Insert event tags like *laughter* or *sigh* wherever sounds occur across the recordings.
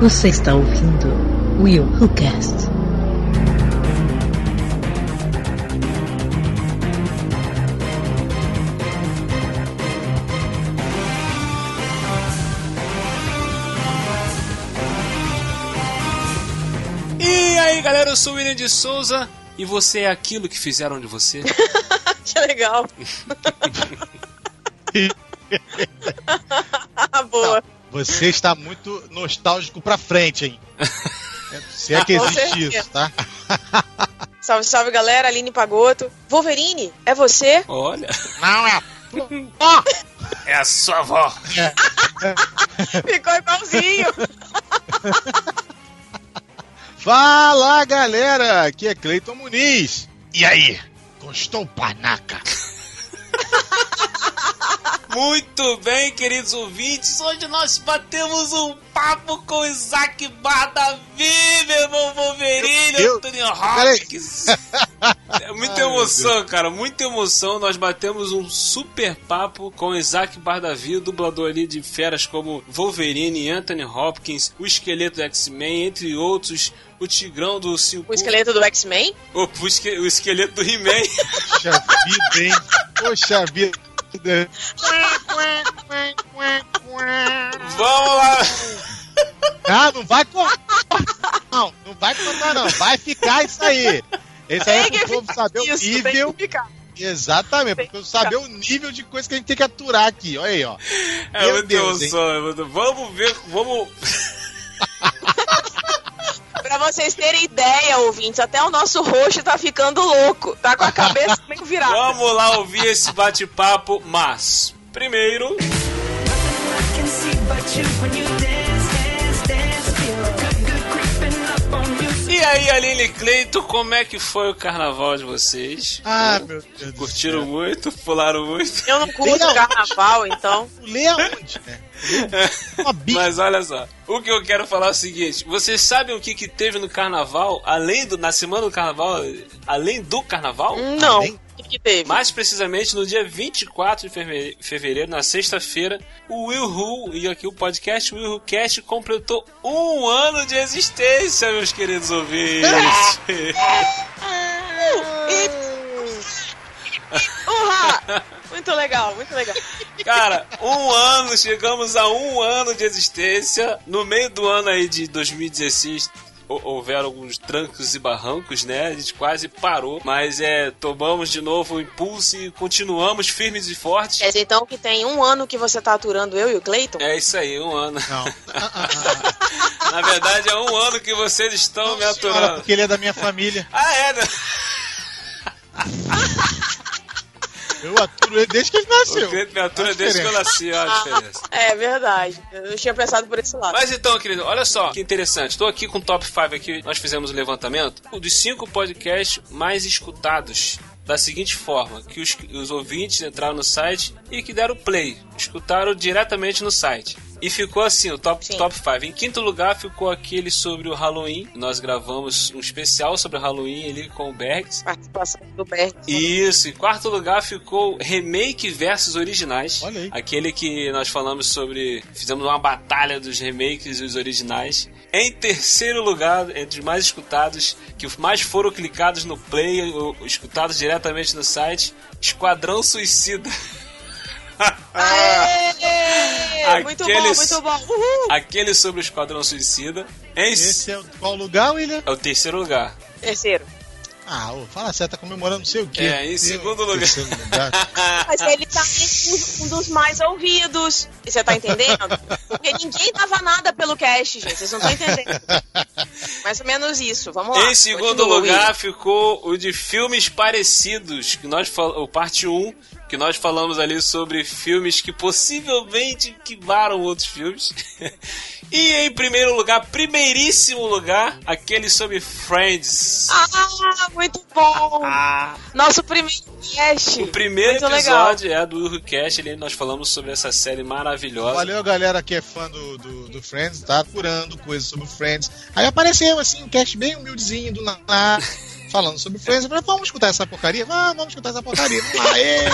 Você está ouvindo Will Who Cast. E aí galera, eu sou o William de Souza e você é aquilo que fizeram de você? *laughs* que legal. *laughs* Boa. Você está muito nostálgico pra frente, hein? *laughs* Se é que existe isso, tá? *laughs* Salve, salve galera, Aline Pagoto. Wolverine, é você? Olha, Não é. Ó! *laughs* é a sua avó. Ficou igualzinho. Fala galera, aqui é Cleiton Muniz. E aí, gostou panaca? Muito bem, queridos ouvintes, hoje nós batemos um papo com o Isaac Bardavi, meu irmão Wolverine, Meu Deus. Anthony. Hopkins. É muita Ai, emoção, cara, muita emoção. Nós batemos um super papo com o Isaac Bardavi, dublador ali de feras como Wolverine, Anthony Hopkins, o esqueleto do X-Men, entre outros, o Tigrão do Cinco... O esqueleto do X-Men? O, o esque- o esqueleto do He-Man. Poxa vida, hein? Poxa vida. Vamos lá. Ah, não vai cortar. Não, não vai cortar, não. Vai ficar isso aí. Esse aí é pro povo saber o Isso, tem nível. que ficar. Exatamente, Tem porque que saber o nível de coisa que a gente tem que aturar aqui. Olha aí, ó. É Meu Deus, hein? é Vamos ver, vamos... Pra vocês terem ideia, ouvintes, até o nosso roxo tá ficando louco. Tá com a cabeça meio virada. Vamos lá ouvir esse bate-papo, mas primeiro, aí Aline Cleito, como é que foi o carnaval de vocês? Ah, meu Deus. do Curtiram céu. muito? Pularam muito? Eu não curto carnaval, então. Lê aonde, né? Uma bicha. Mas olha só, o que eu quero falar é o seguinte: vocês sabem o que, que teve no carnaval, além do. na semana do carnaval, além do carnaval? Não. O que, que teve? Mais precisamente no dia 24 de fevereiro, na sexta-feira, o Will Who, e aqui o podcast Will Who Cast completou um ano de existência, meus queridos ouvintes. *laughs* Urra! Muito legal, muito legal. Cara, um ano, chegamos a um ano de existência. No meio do ano aí de 2016, hou- houveram alguns trancos e barrancos, né? A gente quase parou, mas é, tomamos de novo o impulso e continuamos firmes e fortes. Quer dizer, então, que tem um ano que você tá aturando eu e o Cleiton? É isso aí, um ano. *laughs* Não. Na verdade, é um ano que vocês estão me Senhora, aturando. porque ele é da minha família. Ah, é, né? *laughs* Eu aturo ele desde que ele O nasceu. Cleiton me atura desde que eu nasci, olha a diferença. *laughs* É verdade. Eu não tinha pensado por esse lado. Mas então, querido, olha só que interessante. Estou aqui com o top 5 aqui. Nós fizemos o levantamento dos cinco podcasts mais escutados. Da seguinte forma, que os, os ouvintes entraram no site e que deram play, escutaram diretamente no site. E ficou assim, o top, Sim. top 5. Em quinto lugar ficou aquele sobre o Halloween. Nós gravamos um especial sobre o Halloween ali com o Bergs. Participação do Berg. Isso, em quarto lugar ficou remake versus originais. Olha aí. Aquele que nós falamos sobre. Fizemos uma batalha dos remakes e os originais. Em terceiro lugar, entre os mais escutados, que mais foram clicados no play, ou escutados diretamente no site, Esquadrão Suicida. *laughs* Aê! Muito bom, Aqueles- muito bom. Uhul! Aquele sobre o Esquadrão Suicida. Em... Esse é o, qual lugar, William? É o terceiro lugar. Terceiro. Ah, ô, fala sério, tá comemorando não sei o quê. É, em segundo lugar. lugar. *laughs* Mas ele tá entre um dos mais ouvidos. E você tá entendendo? Porque ninguém dava nada pelo cast, gente. Vocês não estão entendendo. *laughs* Mais ou menos isso. Vamos lá. Em segundo Continua, lugar Will. ficou o de filmes parecidos, que nós fal... o parte 1, que nós falamos ali sobre filmes que possivelmente quebraram outros filmes. *laughs* e em primeiro lugar, primeiríssimo lugar, aquele sobre Friends. Ah, muito bom. *laughs* Nosso primeiro cast. o primeiro muito legal. episódio é do Urcast, ali nós falamos sobre essa série maravilhosa. Valeu, galera que é fã do, do, do Friends, tá curando coisas sobre o Friends. Aí apareceu, assim, um cast bem humildezinho do nada, *laughs* falando sobre Friends. Eu falei, vamos escutar essa porcaria? Ah, vamos escutar essa porcaria. Vamos lá, *laughs* ê.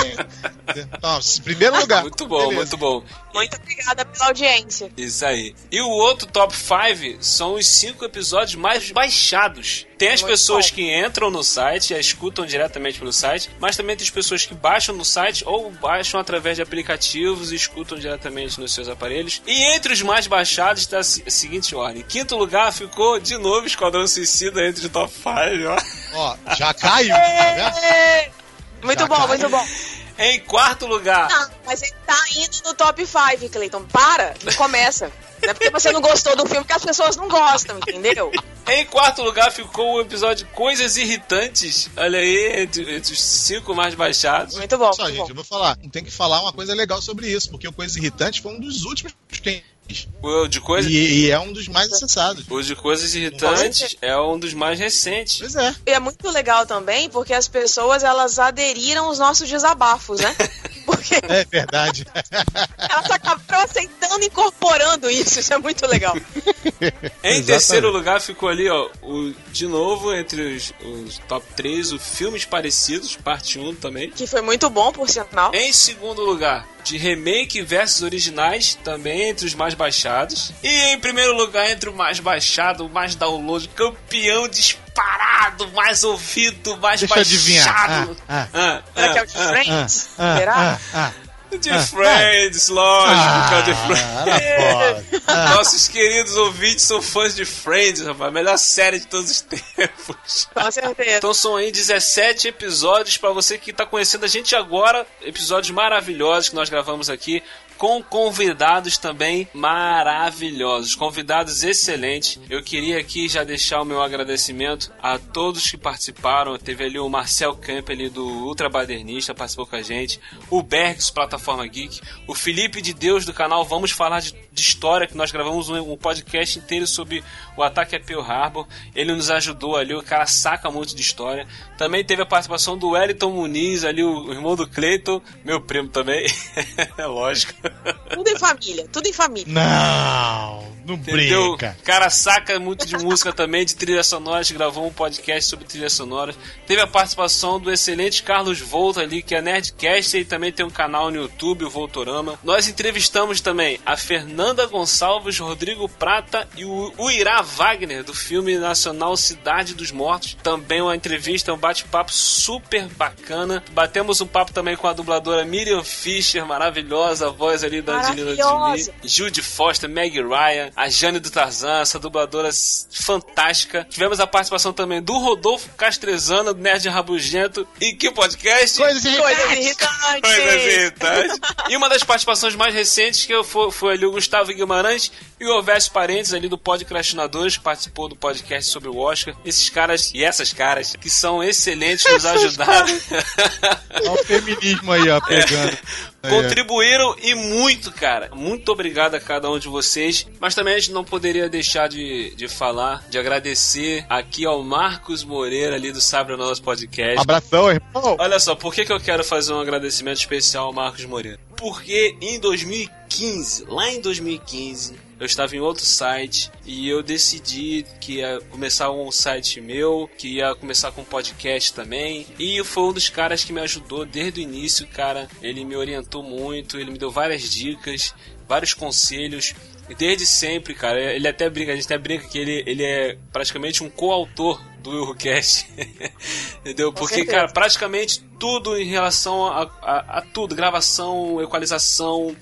Então, primeiro *laughs* lugar. Muito bom, Beleza. muito bom. Muito obrigada pela audiência. Isso aí. E o outro top 5 são os cinco episódios mais baixados. Tem as Muito pessoas bom. que entram no site e a escutam diretamente pelo site, mas também tem as pessoas que baixam no site ou baixam através de aplicativos e escutam diretamente nos seus aparelhos. E entre os mais baixados está a seguinte ordem. Em quinto lugar ficou de novo Esquadrão Suicida entre o top 5, ó. *laughs* Ó, já caiu, tá vendo? Muito Já bom, caiu. muito bom. Em quarto lugar, Não, mas ele tá indo no top 5, Cleiton. Para, não começa. Não é porque você não gostou do filme que as pessoas não gostam, entendeu? Em quarto lugar ficou o episódio Coisas Irritantes. Olha aí, entre, entre os cinco mais baixados. Muito bom. Só, muito gente, bom. eu vou falar. Tem que falar uma coisa legal sobre isso, porque o Coisa Irritante foi um dos últimos que O de coisa, e, e é um dos mais acessados. o de Coisas Irritantes é um dos mais recentes. Pois é. E é muito legal também porque as pessoas elas aderiram aos nossos desabafos, né? *laughs* Porque É verdade. *laughs* elas acabaram aceitando e incorporando isso. Isso é muito legal. *laughs* Em terceiro lugar ficou ali, ó, o, de novo, entre os, os top 3, o Filmes Parecidos, parte 1 também. Que foi muito bom, por sinal. Em segundo lugar, de remake versus originais, também entre os mais baixados. E em primeiro lugar, entre o mais baixado, o mais download, campeão disparado, mais ouvido, mais Deixa baixado. Ah, Ah, Será que é o ah, de ah. Friends? Ah, Será? ah, ah. De Ah, Friends, lógico, que é o de Friends. Ah. *laughs* Ah, Nossos queridos ouvintes são fãs de Friends, rapaz. A melhor série de todos os tempos. Com certeza. Então são aí 17 episódios pra você que tá conhecendo a gente agora. Episódios maravilhosos que nós gravamos aqui. Com convidados também maravilhosos, convidados excelentes. Eu queria aqui já deixar o meu agradecimento a todos que participaram. Teve ali o Marcel Camp ali do Ultra Badernista, participou com a gente. O Bergs, Plataforma Geek. O Felipe de Deus do canal Vamos Falar de, de História, que nós gravamos um, um podcast inteiro sobre o ataque a Pearl Harbor. Ele nos ajudou ali, o cara saca muito de história. Também teve a participação do Wellington Muniz, ali, o, o irmão do Cleiton, meu primo também. é *laughs* lógico. Tudo em família, tudo em família. Não, não Entendeu? brinca. O cara saca muito de música também, de trilha sonora. A gente gravou um podcast sobre trilha sonora. Teve a participação do excelente Carlos Volta ali, que é Nerdcast e também tem um canal no YouTube, o Voltorama. Nós entrevistamos também a Fernanda Gonçalves, Rodrigo Prata e o Uirá Wagner, do filme nacional Cidade dos Mortos. Também uma entrevista, um bate-papo super bacana. Batemos um papo também com a dubladora Miriam Fischer, maravilhosa, a voz ali da Angelina. Jolie. Jude Foster, Meg Ryan, a Jane do Tarzan, essa dubladora fantástica. Tivemos a participação também do Rodolfo Castrezana, do Nerd Rabugento. E que podcast? Coisas Coisas irritantes. Coisas irritantes. E uma das participações mais recentes que eu foi, foi ali o Gustavo Guimarães e o Ovésio Parentes ali do Podcrastinadores, que participou do podcast sobre o Oscar. Esses caras e essas caras que são excelentes, nos ajudaram. *laughs* Olha o feminismo aí, ó, pegando. Ó. Contribuíram e muito, cara. Muito obrigado a cada um de vocês. Mas também a gente não poderia deixar de, de falar, de agradecer aqui ao Marcos Moreira ali do Sabre Nosso Podcast. Abração, irmão. Olha só, por que, que eu quero fazer um agradecimento especial ao Marcos Moreira? Porque em 2015, lá em 2015, eu estava em outro site e eu decidi que ia começar um site meu, que ia começar com um podcast também. E foi um dos caras que me ajudou desde o início, cara. Ele me orientou muito, ele me deu várias dicas, vários conselhos. E desde sempre, cara, ele até brinca, a gente até brinca que ele, ele é praticamente um coautor do Willcast. *laughs* Entendeu? Porque, cara, praticamente tudo em relação a, a, a tudo, gravação, equalização,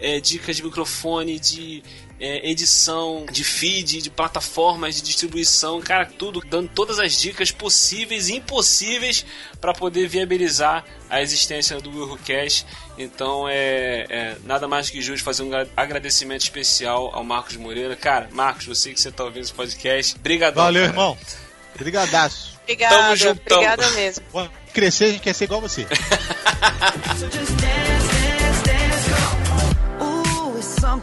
é, dicas de microfone, de é, edição, de feed, de plataformas de distribuição, cara, tudo dando todas as dicas possíveis e impossíveis para poder viabilizar a existência do WilhoCast. Então é, é nada mais que justo fazer um gra- agradecimento especial ao Marcos Moreira. Cara, Marcos, você que você tá ouvindo esse podcast, brigadão. Valeu, cara. irmão. Brigadaço. Obrigada, Tamo juntão. obrigada mesmo. Quando crescer, a gente quer ser igual você. *laughs*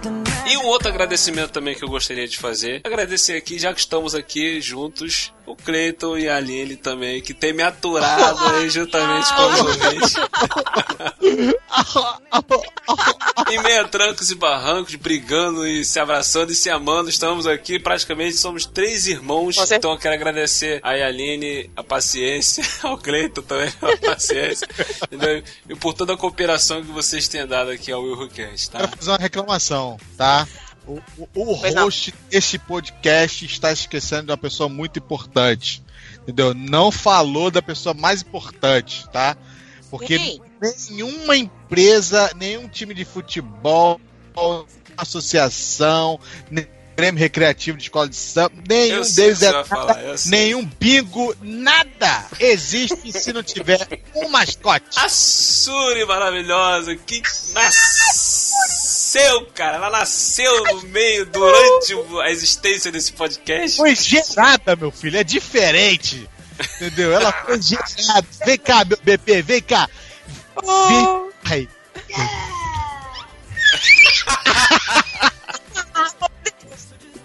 something E um outro agradecimento também que eu gostaria de fazer. Agradecer aqui, já que estamos aqui juntos, o Cleiton e a Aline também, que tem me aturado *laughs* aí juntamente com os ouvintes. em meio a trancos e barrancos, brigando e se abraçando e se amando, estamos aqui, praticamente somos três irmãos. Você- Então eu quero agradecer a Aline a paciência, *laughs* ao Cleiton também a paciência, entendeu? e por toda a cooperação que vocês têm dado aqui ao Will Who Cast, Quero tá? fazer uma reclamação, tá? O, o, o não. host deste podcast está esquecendo de uma pessoa muito importante. Entendeu? Não falou da pessoa mais importante, tá? Porque Quem? nenhuma empresa, nenhum time de futebol, associação, nem Grêmio Recreativo de Escola de Samba, nenhum Eu sei o deles é falar, sei. nenhum bingo, nada existe se não tiver um mascote. A Suri maravilhosa, que nasceu, cara. Ela nasceu no meio, durante a existência desse podcast. foi gerada, meu filho, é diferente. Entendeu? Ela foi gerada. Vem cá, meu bebê, vem cá. Vem. Ai,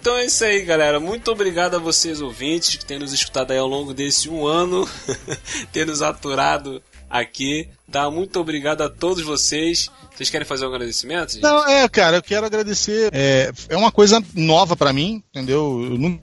Então é isso aí, galera. Muito obrigado a vocês, ouvintes, que têm nos escutado aí ao longo desse um ano, *laughs* ter nos aturado aqui. Tá? Muito obrigado a todos vocês. Vocês querem fazer um agradecimento? gente? Não, é, cara, eu quero agradecer. É, é uma coisa nova pra mim, entendeu? Eu nunca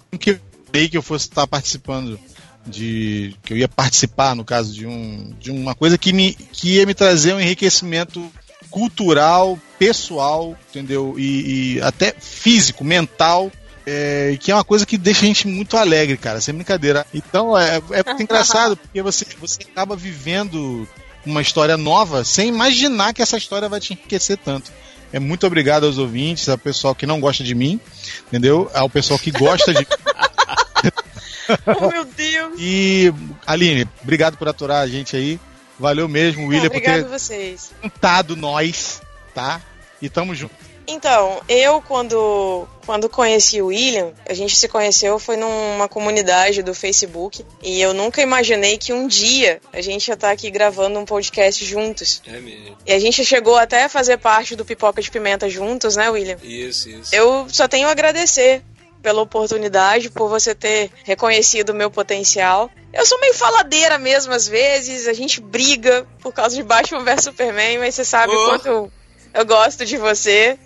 pensei que eu fosse estar participando de. que eu ia participar, no caso, de, um, de uma coisa que, me, que ia me trazer um enriquecimento cultural, pessoal, entendeu? E, e até físico, mental. É, que é uma coisa que deixa a gente muito alegre, cara, sem brincadeira. Então é, é muito *laughs* engraçado, porque você, você acaba vivendo uma história nova sem imaginar que essa história vai te enriquecer tanto. É muito obrigado aos ouvintes, ao pessoal que não gosta de mim, entendeu? Ao pessoal que gosta de. Oh, *laughs* meu Deus. E, Aline, obrigado por aturar a gente aí. Valeu mesmo, William, por Obrigado ter vocês. juntado nós, tá? E tamo junto. Então, eu quando, quando conheci o William, a gente se conheceu foi numa comunidade do Facebook e eu nunca imaginei que um dia a gente ia estar aqui gravando um podcast juntos. É mesmo. E a gente chegou até a fazer parte do Pipoca de Pimenta juntos, né, William? Isso, isso. Eu só tenho a agradecer pela oportunidade, por você ter reconhecido o meu potencial. Eu sou meio faladeira mesmo às vezes, a gente briga por causa de Batman vs Superman, mas você sabe Oh. quanto eu gosto de você.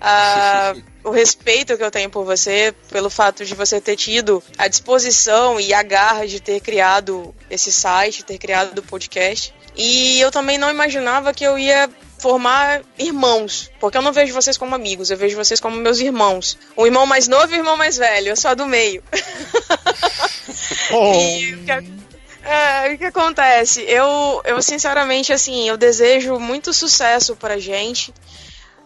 Ah, *laughs* o respeito que eu tenho por você, pelo fato de você ter tido a disposição e a garra de ter criado esse site, ter criado o podcast. E eu também não imaginava que eu ia formar irmãos, porque eu não vejo vocês como amigos, eu vejo vocês como meus irmãos. O irmão mais novo e o irmão mais velho, eu sou a do meio. *laughs* E o que, é, o que acontece? Eu, eu, sinceramente, assim, eu desejo muito sucesso pra gente.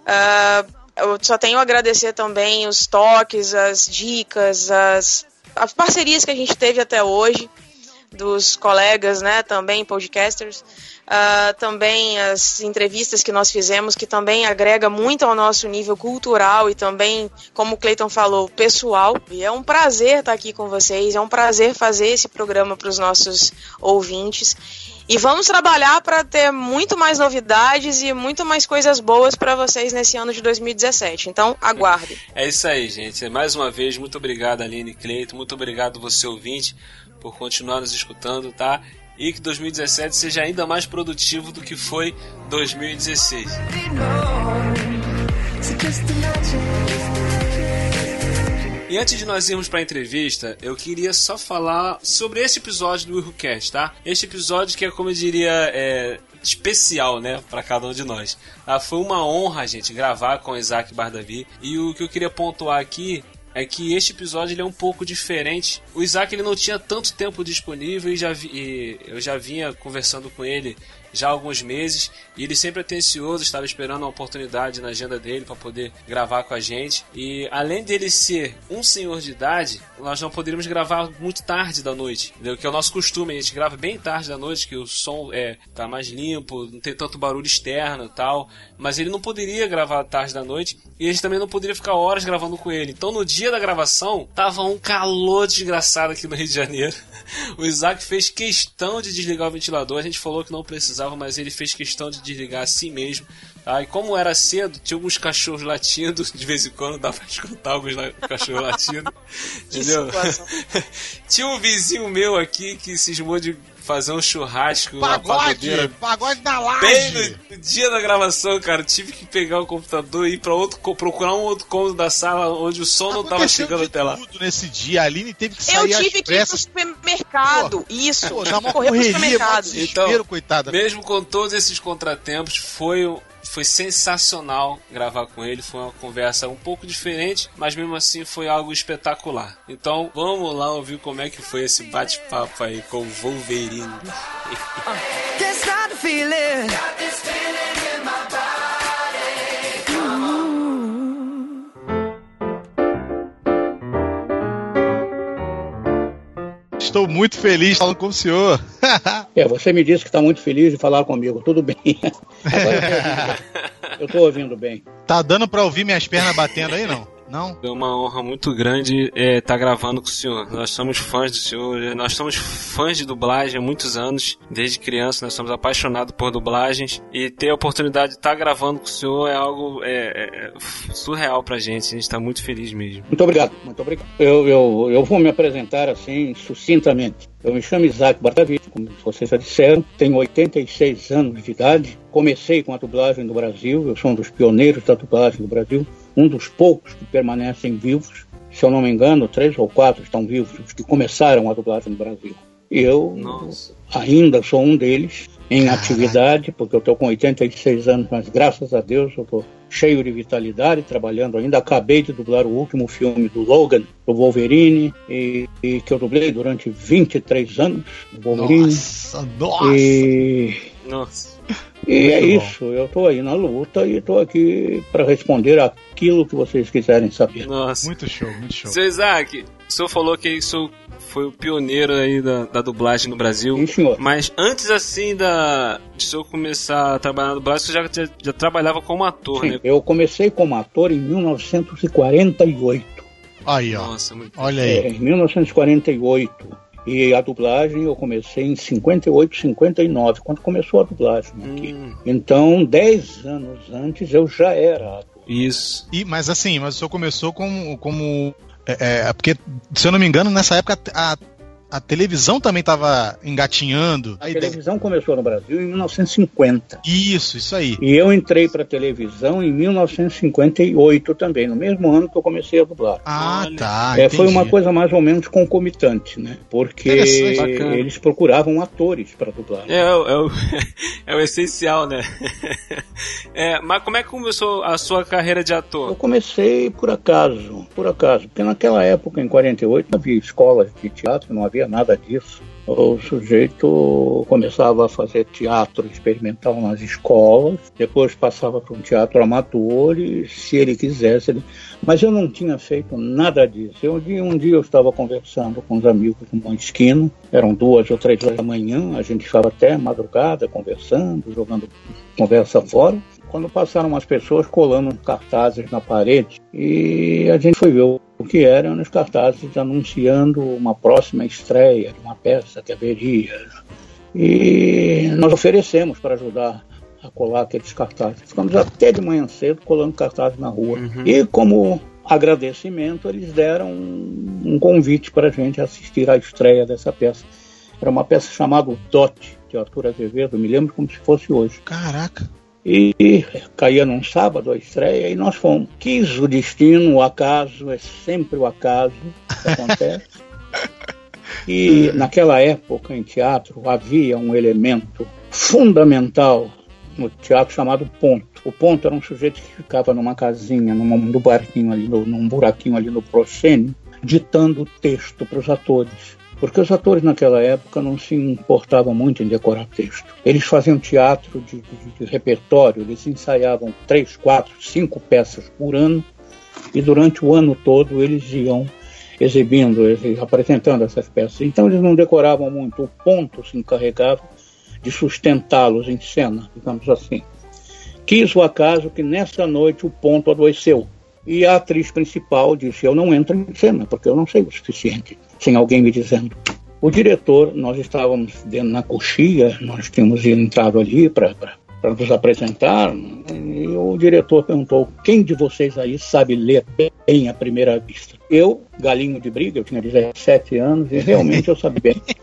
Ah, eu só tenho a agradecer também os toques, as dicas, as, as parcerias que a gente teve até hoje, dos colegas, né, também podcasters. Ah, também as entrevistas que nós fizemos, que também agrega muito ao nosso nível cultural e também, como o Cleiton falou, pessoal. E é um prazer estar aqui com vocês, é um prazer fazer esse programa para os nossos ouvintes. E vamos trabalhar para ter muito mais novidades e muito mais coisas boas para vocês nesse ano de 2017. Então, aguardem. *laughs* É isso aí, gente. Mais uma vez, muito obrigado, Aline e Cleito. Muito obrigado, você ouvinte, por continuar nos escutando, tá? E que 2017 seja ainda mais produtivo do que foi 2016. E antes de nós irmos para a entrevista, eu queria só falar sobre esse episódio do WhoCast, tá? Este episódio que é, como eu diria, é, especial, né, para cada um de nós. Ah, foi uma honra, gente, gravar com o Isaac Bardavi. E o que eu queria pontuar aqui é que este episódio ele é um pouco diferente. O Isaac ele não tinha tanto tempo disponível e, já vi- e eu já vinha conversando com ele já há alguns meses e ele sempre atencioso, estava esperando uma oportunidade na agenda dele para poder gravar com a gente. E além dele ser um senhor de idade, nós não poderíamos gravar muito tarde da noite, entendeu? que é o nosso costume, a gente grava bem tarde da noite, que o som é tá mais limpo, não tem tanto barulho externo e tal, mas ele não poderia gravar tarde da noite e a gente também não poderia ficar horas gravando com ele. Então no dia da gravação tava um calor desgraçado aqui no Rio de Janeiro. *laughs* O Isaac fez questão de desligar o ventilador, a gente falou que não precisava, mas ele fez questão de desligar assim mesmo Aí, como era cedo, tinha alguns cachorros latindo, *laughs* de vez em quando dava pra escutar alguns la- cachorros latindo. *laughs* Entendeu? *laughs* tinha um vizinho meu aqui que cismou de fazer um churrasco, uma Pagode! Pagode na Bem laje! no, no dia da gravação, cara, tive que pegar o computador e ir pra outro, procurar um outro cômodo da sala onde o som não tava chegando de até lá. tudo nesse dia. A Aline teve que Eu sair às tive que ir pro supermercado. Isso, Pô, que uma correr pro supermercado. Então, coitada. Mesmo com todos esses contratempos, foi, um- foi sensacional gravar com ele. Foi uma conversa um pouco diferente, mas mesmo assim foi algo espetacular. Então vamos lá ouvir como é que foi esse bate-papo aí com o Wolverine. Estou muito feliz falando com o senhor. *laughs* É, você me disse que está muito feliz de falar comigo. Tudo bem. *laughs* Agora eu estou ouvindo bem. tá dando pra ouvir minhas pernas batendo aí, não? Não? É uma honra muito grande estar gravando com o senhor. Nós somos fãs do senhor, nós somos fãs de dublagem há muitos anos. Desde criança, nós somos apaixonados por dublagens. E ter a oportunidade de estar gravando com o senhor é algo é, é, é surreal pra gente. A gente está muito feliz mesmo. Muito obrigado, muito obrigado. Eu, eu, eu vou me apresentar assim, sucintamente. Eu me chamo Isaac Bartavito, como vocês já disseram, tenho 86 anos de idade. Comecei com a dublagem do Brasil, eu sou um dos pioneiros da dublagem do Brasil, um dos poucos que permanecem vivos. Se eu não me engano, três ou quatro estão vivos, os que começaram a dublagem no Brasil. Eu Nossa. ainda sou um deles em atividade, porque eu estou com 86 anos, mas graças a Deus eu estou cheio de vitalidade, trabalhando ainda. Acabei de dublar o último filme do Logan, do Wolverine, e, e que eu dublei durante 23 anos, Wolverine. Nossa, nossa! E, Nossa. E é isso, eu estou aí na luta e estou aqui para responder aquilo que vocês quiserem saber. Nossa. Muito show, muito show. Seu Isaac, o senhor falou que isso foi o pioneiro aí da, da dublagem no Brasil. Sim, senhor. Mas antes assim da de o senhor começar a trabalhar na dublagem, o senhor já, já, já trabalhava como ator, Sim, né? eu comecei como ator em 1948. Aí, ó. Nossa, muito Olha É, aí. em 1948. E a dublagem eu comecei em 58, 59, quando começou a dublagem aqui. Hum, Então, 10 anos antes eu já era ator. isso. E, mas assim, mas o senhor começou como. como é, é, porque, se eu não me engano, nessa época a, a televisão também estava engatinhando. A televisão começou no Brasil em 1950. Isso, isso aí. E eu entrei para a televisão em 1958 também, no mesmo ano que eu comecei a dublar. Ah, Olha. tá. É, foi uma coisa mais ou menos concomitante, né? Porque eles procuravam atores para dublar. É, o- é, o, *laughs* é o essencial, né? *laughs* É, mas como é que começou a sua carreira de Eu ator? comecei por acaso, por acaso, porque naquela época, em 48, não havia escolas de teatro, não havia nada disso. O sujeito começava a fazer teatro experimental nas escolas, depois passava para um teatro amador e, se ele quisesse, ele... mas eu não tinha feito nada disso. Eu, um dia- um dia eu estava conversando com uns amigos numa esquina, eram duas ou três horas da manhã, a gente ficava até madrugada conversando, jogando conversa fora quando passaram umas pessoas colando cartazes na parede e a gente foi ver o que eram os cartazes anunciando uma próxima estreia de uma peça que haveria. E nós oferecemos para ajudar a colar aqueles cartazes. Ficamos até de manhã cedo colando cartazes na rua. E como agradecimento, eles deram um, um convite para a gente assistir à estreia dessa peça. Era uma peça chamada Dote, de Arthur Azevedo, me lembro como se fosse hoje. Caraca. E caía num sábado a estreia e nós fomos. Quis o destino, o acaso, é sempre o acaso que acontece. *laughs* E naquela época em teatro havia um elemento fundamental no teatro chamado ponto. O ponto era um sujeito que ficava numa casinha, num, num barquinho ali, no- num buraquinho ali no proscênio, ditando o texto para os atores. Porque os atores naquela época não se importavam muito em decorar texto. Eles faziam teatro de, de- de repertório, eles ensaiavam três, quatro, cinco peças por ano e durante o ano todo eles iam exibindo, apresentando essas peças. Então eles não decoravam muito. O ponto se encarregava de sustentá-los em cena, digamos assim. Quis o acaso que nessa noite o ponto adoeceu. E a atriz principal disse: Eu não entro em cena, porque eu não sei o suficiente, sem alguém me dizendo. O diretor, nós estávamos dentro na coxia, nós tínhamos entrado ali para nos apresentar. E o diretor perguntou: quem de vocês aí sabe ler bem à primeira vista? Eu, galinho de briga, eu tinha 17 anos e realmente eu sabia bem. *laughs*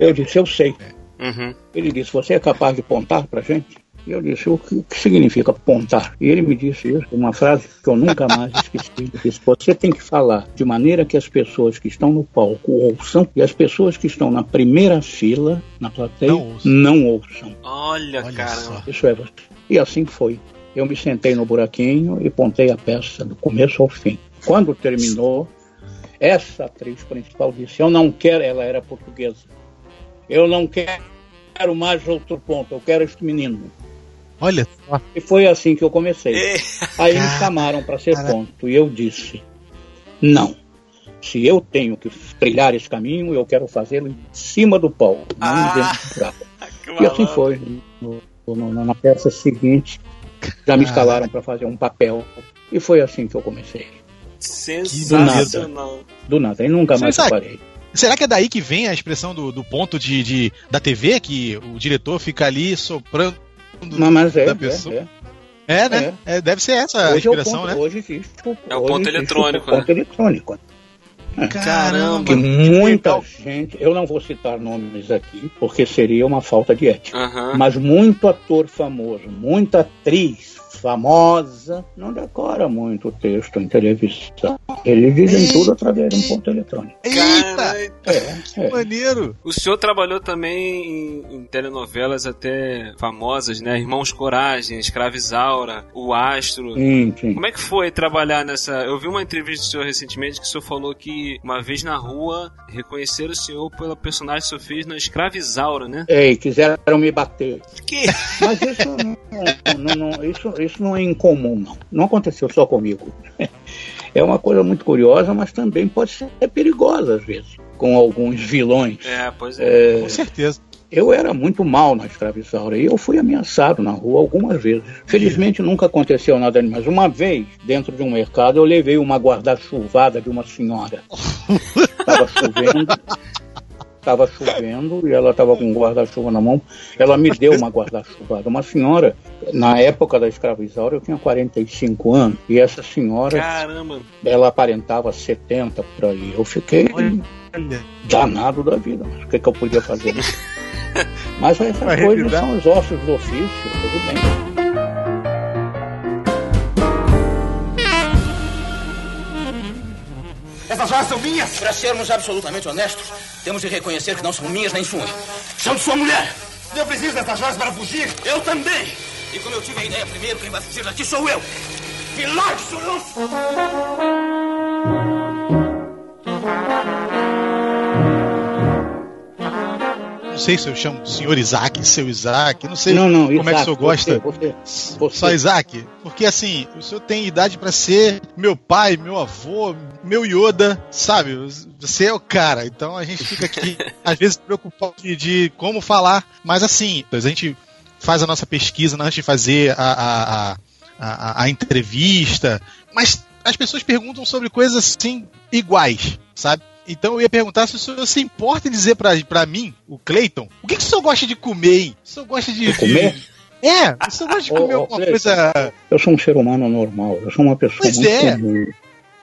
Eu disse: eu sei. Uhum. Ele disse: Você é capaz de pontar para gente? E eu disse: O que, o que significa pontar? E ele me disse isso, uma frase que eu nunca mais esqueci. Ele disse: Você tem que falar de maneira que as pessoas que estão no palco ouçam e as pessoas que estão na primeira fila, na plateia, Não ouçam. não ouçam. Olha, Olha cara. só. Isso é você. E assim foi. Eu me sentei no buraquinho e pontei a peça do começo ao fim. Quando terminou, essa atriz principal disse: Eu não quero, ela era portuguesa. Eu não quero mais outro ponto, eu quero este menino. Olha só. E foi assim que eu comecei. É. Aí me chamaram para ser cara- ponto e eu disse: Não. Se eu tenho que trilhar esse caminho, eu quero fazê-lo em cima do palco, não Ah. dentro do *laughs* E assim foi. No- no- na peça seguinte, já me escalaram para fazer um papel. E foi assim que eu comecei. Sensacional. Do nada. E nunca Você mais sabe- parei. Será que é daí que vem a expressão do, do ponto de, de- da TV, que o diretor fica ali soprando Mas, mas é, da é, pessoa? é. É, né? É, deve ser essa a Hoje, é o expressão, ponto, né? hoje existe o, É o hoje ponto existe eletrônico, O ponto eletrônico. Caramba. Que que muita legal. gente, eu não vou citar nomes aqui, porque seria uma falta de ética. Mas muito ator famoso, muita atriz famosa, não decora muito texto em televisão. Eles dizem Ei. tudo através de um ponto eletrônico. Eita! É, Que é. maneiro! o senhor trabalhou também em, em telenovelas até famosas, né? Irmãos Coragem, Escravizaura, O Astro. Sim, sim. Como é que foi trabalhar nessa. Eu vi uma entrevista do senhor recentemente que o senhor falou que uma vez na rua reconheceram o senhor pela personagem que o senhor fez na Escravizaura, né? Ei, quiseram me bater. Que? Mas isso não, não- não- isso, isso não é incomum, não. Não aconteceu só comigo. *laughs* É uma coisa muito curiosa, mas também pode ser perigosa às vezes, com alguns vilões. É, pois é. Com certeza. Eu era muito mal na escravizaura e eu fui ameaçado na rua algumas vezes. *laughs* Felizmente nunca aconteceu nada demais. Uma vez, dentro de um mercado, eu levei uma guarda-chuvada de uma senhora. *laughs* Estava chovendo. Estava chovendo e ela estava com um guarda-chuva na mão. Ela me deu uma guarda-chuvada. Uma senhora, na época da escravizaura, eu tinha 45 anos. E essa senhora, Caramba. ela aparentava 70 por aí. Eu fiquei Olha. danado da vida, mas o que, que eu podia fazer? *laughs* mas essas Vai coisas são os ossos do ofício, tudo bem. Essas joias são minhas! Para sermos absolutamente honestos, temos de reconhecer que não são minhas nem suas. São de sua mulher! Eu preciso dessas joias para fugir! Eu também! E como eu tive a ideia primeiro, quem vai fugir daqui sou eu! Pilar Soluço! Não sei se eu chamo senhor Isaac, seu Isaac, não sei não, não, como é que o Isaac, senhor gosta. Você, você, Só Isaac? Porque assim, o senhor tem idade pra ser meu pai, meu avô, meu Yoda, sabe? Você é o cara. Então a gente fica aqui, *laughs* às vezes, preocupado de, de como falar. Mas assim, a gente faz a nossa pesquisa antes de fazer a, a, a, a, a entrevista. Mas as pessoas perguntam sobre coisas assim iguais, sabe? Então eu ia perguntar se o senhor se importa em dizer pra, pra mim, o Cleiton, o que, que o senhor gosta de comer, hein? O senhor gosta de. de- comer? É, o senhor gosta de comer ô, alguma coisa. Eu sou um ser humano normal, eu sou uma pessoa Pois muito é. comum.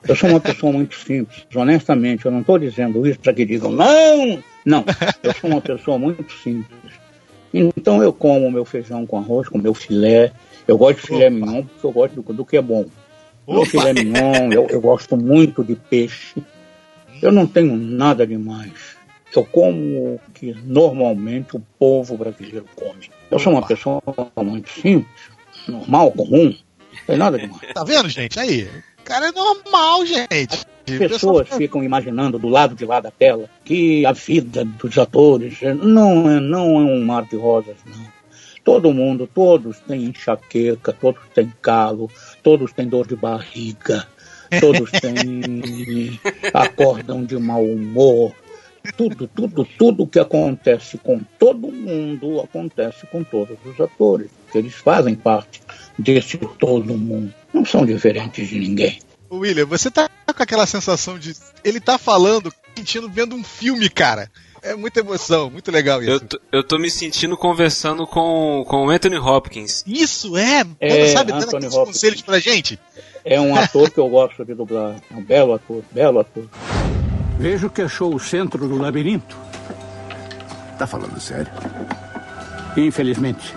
Eu sou uma pessoa muito simples. Honestamente, eu não estou dizendo isso para que digam, não! Não, eu sou uma pessoa muito simples. Então eu como meu feijão com arroz, com meu filé. Eu gosto de filé mignon porque eu gosto do, do que é bom. Meu Opa. filé mignon, eu, eu gosto muito de peixe. Eu não tenho nada demais. Eu como o que normalmente o povo brasileiro come. Eu sou uma pessoa muito simples, normal, comum. Não tem nada demais. Tá vendo, gente? Aí. O cara é normal, gente. As pessoas ficam imaginando do lado de lá da tela que a vida dos atores não é, não é um mar de rosas, não. Todo mundo, todos têm enxaqueca, todos têm calo, todos têm dor de barriga, todos têm. acordam de mau humor. Tudo, tudo, tudo que acontece com todo mundo acontece com todos os atores. Eles fazem parte desse todo mundo. Não são diferentes de ninguém. William, você tá com aquela sensação de. Ele tá falando, sentindo, vendo um filme, cara. É muita emoção, muito legal isso. Eu tô, eu tô me sentindo conversando com, com o Anthony Hopkins. Isso, é. É, sabe, dando aqueles Hopkins. conselhos pra gente. É um ator que eu gosto de dublar. É um belo ator, belo ator. Vejo que achou o centro do labirinto. Tá falando sério? Infelizmente.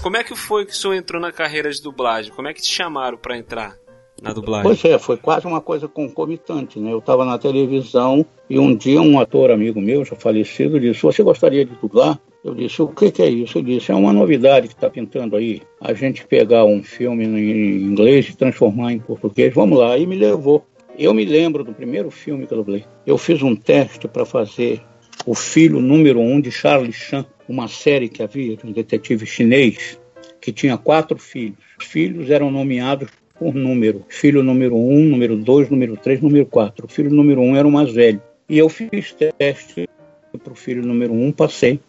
Como é que foi que o senhor entrou na carreira de dublagem? Como é que te chamaram pra entrar na dublagem? Pois é, foi quase uma coisa concomitante, né? Eu estava na televisão e um dia um ator amigo meu, já falecido, disse: Você gostaria de dublar? Eu disse: O que, que é isso? Ele disse: É uma novidade que está pintando aí. A gente pegar um filme em inglês e transformar em português. Vamos lá. E me levou. Eu me lembro do primeiro filme que eu dublei. Eu fiz um teste para fazer o filho número um de Charlie Chan, uma série que havia de um detetive chinês que tinha quatro filhos. Os filhos eram nomeados por número. Filho número um, número dois, número três, número quatro. O filho número um era o mais velho. E eu fiz teste para o filho número um, passei.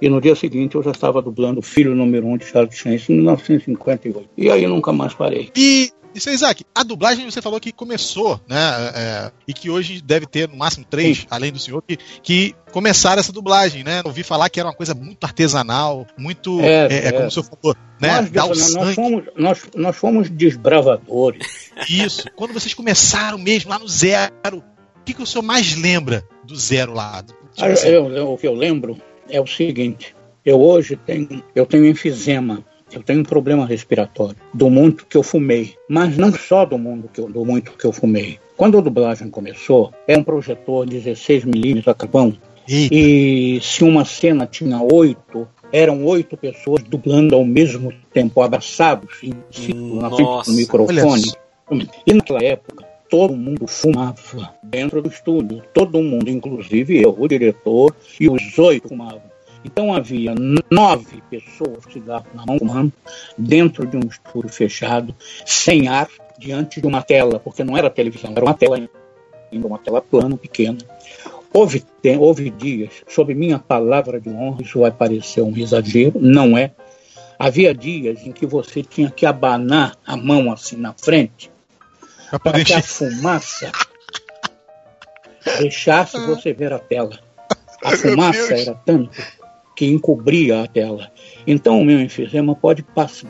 E no dia seguinte eu já estava dublando o filho número um de Charles Chan, isso em 1958. E aí nunca mais parei. E, e seu Isaac, a dublagem você falou que começou, né? é, e que hoje deve ter no máximo três, Sim. além do senhor, que, que começaram essa dublagem, né? Ouvi falar que era uma coisa muito artesanal, muito. É, É, é, é. como o senhor falou, né? Nós, Dar o nós, sangue. fomos, nós, nós fomos desbravadores. Isso. Quando vocês começaram mesmo, lá no zero, o que, que o senhor mais lembra do zero lá? Tipo assim, eu- eu- o que eu lembro é o seguinte: eu hoje tenho, eu tenho enfisema, eu tenho um problema respiratório do muito que eu fumei, mas não só do mundo que eu, do muito que eu fumei. Quando a dublagem começou, era um projetor 16mm a carvão Eita, e se uma cena tinha oito, eram oito pessoas dublando ao mesmo tempo, abraçados em círculo na frente do microfone. E naquela época, todo mundo fumava dentro do estúdio. Todo mundo, inclusive eu, o diretor, e os oito fumavam. Então havia nove pessoas com cigarro na mão fumando, dentro de um estúdio fechado, sem ar, diante de uma tela, porque não era televisão, era uma tela ainda, uma tela plana, pequena. Houve, te- houve dias, sob minha palavra de honra, isso vai parecer um exagero, não é. Havia dias em que você tinha que abanar a mão assim na frente para poder que a fumaça deixasse você ver a tela. A fumaça era tanto que encobria a tela. Então o meu enfisema pode,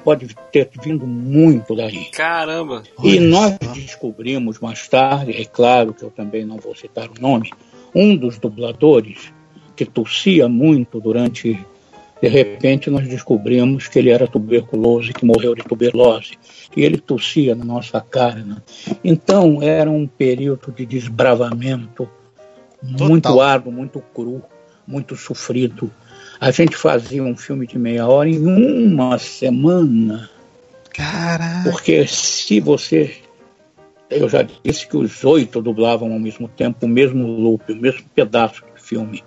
pode ter vindo muito daí. Caramba! E nós só. descobrimos mais tarde, é claro que eu também não vou citar o nome, um dos dubladores que tossia muito durante. De repente nós descobrimos que ele era tuberculoso, que morreu de tuberculose. E ele tossia na nossa cara. né? Então era um período de desbravamento muito Total. árduo, muito cru, muito sofrido. A gente fazia um filme de meia hora em uma semana. Caraca. Porque se você. Eu já disse que os oito dublavam ao mesmo tempo o mesmo loop, o mesmo pedaço do filme.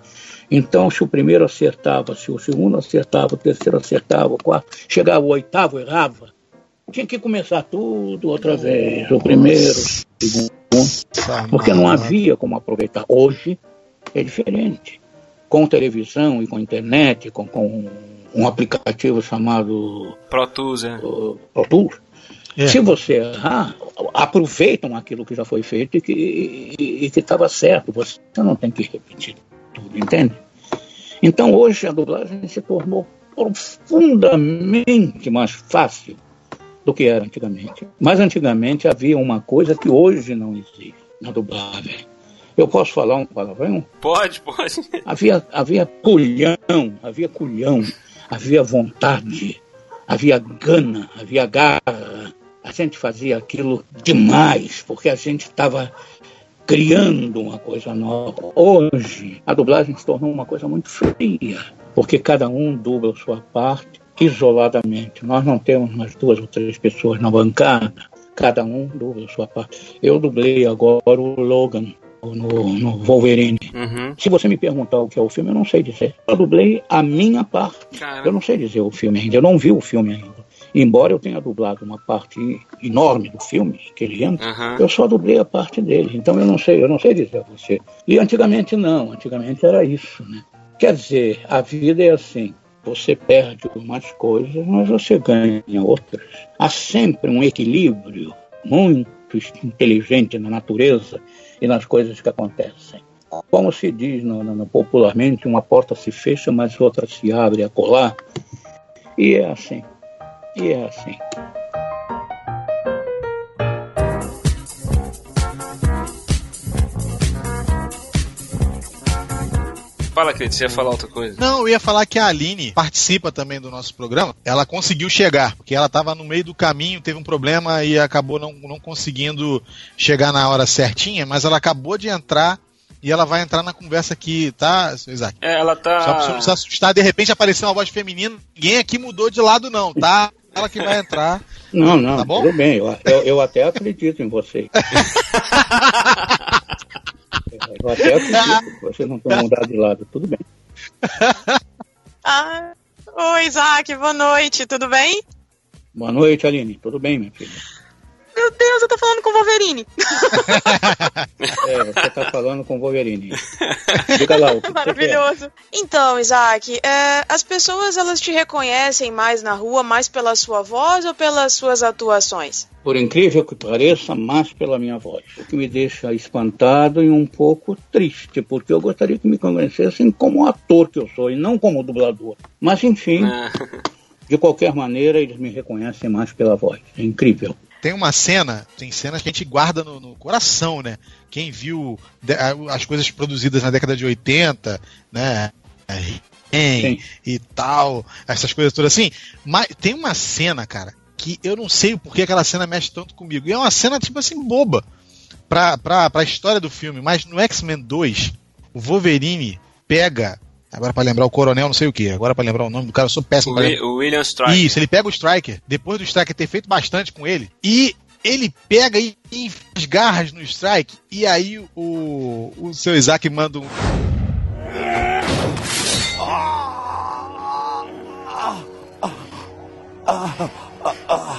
Então, se o primeiro acertava, se o segundo acertava, o terceiro acertava, o quarto, chegava o oitavo, errava. Tinha que começar tudo outra vez. O primeiro, o segundo, porque não havia como aproveitar. Hoje é diferente. Com televisão e com internet, com, com um aplicativo chamado Pro Tools, é. uh, Pro Tools, É. se você errar, aproveitam aquilo que já foi feito e que e que estava certo. Você não tem que repetir tudo, entende? Então hoje a dublagem se tornou profundamente mais fácil do que era antigamente. Mas antigamente havia uma coisa que hoje não existe na dublagem. Eu posso falar um palavrão? Pode, pode. Havia, havia culhão, havia culhão, havia vontade, havia gana, havia garra. A gente fazia aquilo demais, porque a gente estava criando uma coisa nova. Hoje, a dublagem se tornou uma coisa muito fria, porque cada um dubla a sua parte isoladamente. Nós não temos mais duas ou três pessoas na bancada, cada um dubla a sua parte. Eu dublei agora o Logan no, no Wolverine. Uhum. Se você me perguntar o que é o filme, eu não sei dizer. Eu dublei a minha parte. Eu não sei dizer o filme ainda, eu não vi o filme ainda. Embora eu tenha dublado uma parte enorme do filme que ele entra, Aham. eu só dublei a parte dele. Então eu não sei, eu não sei dizer a você. E antigamente não, antigamente era isso, né? Quer dizer, a vida é assim. Você perde umas coisas, mas você ganha outras. Há sempre um equilíbrio muito inteligente na natureza e nas coisas que acontecem. como se diz no, no- popularmente, uma porta se fecha, mas outra se abre a colar. E é assim. E é assim. Fala, Cleiton, você ia falar outra coisa. Não, eu ia falar que a Aline participa também do nosso programa. Ela conseguiu chegar, porque ela estava no meio do caminho, teve um problema e acabou não, não conseguindo chegar na hora certinha, mas ela acabou de entrar e ela vai entrar na conversa aqui, tá, seu Isaac? É, ela tá. Só pra você não se assustar, de repente apareceu uma voz feminina. Ninguém aqui mudou de lado, não, tá? Ela que vai entrar. *laughs* Não, não, Tá bom? tudo bem. Eu, eu, eu até acredito em vocês. *laughs* Eu até acredito que vocês não estão mudar de lado. Tudo bem. *laughs* Ah, oi, Isaac, boa noite, tudo bem? Boa noite, Aline. Tudo bem, minha filha? Meu Deus, eu tô falando Wolverine. É, você está falando com o Wolverine. Diga lá o que. Maravilhoso. Então, Isaac, é, as pessoas elas te reconhecem mais na rua, mais pela sua voz ou pelas suas atuações? Por incrível que pareça, mais pela minha voz. O que me deixa espantado e um pouco triste, porque eu gostaria que me convencessem como ator que eu sou e não como dublador. Mas, enfim, Ah, de qualquer maneira, eles me reconhecem mais pela voz. É incrível. Tem uma cena, tem cenas que a gente guarda no, no coração, né? Quem viu as coisas produzidas na década de 80, né? He-Man Sim. e tal, essas coisas todas assim. Mas tem uma cena, cara, que eu não sei o porquê aquela cena mexe tanto comigo. E é uma cena, tipo assim, boba pra, pra, pra história do filme. Mas no X-Men 2, o Wolverine pega. Agora pra lembrar o coronel, não sei o que. Agora pra lembrar o nome do cara, eu sou péssimo o, William Strike. Isso, ele pega o Striker, depois do Striker ter feito bastante com ele, e ele pega e e enfia as garras no Strike, e aí o, o seu Isaac manda um.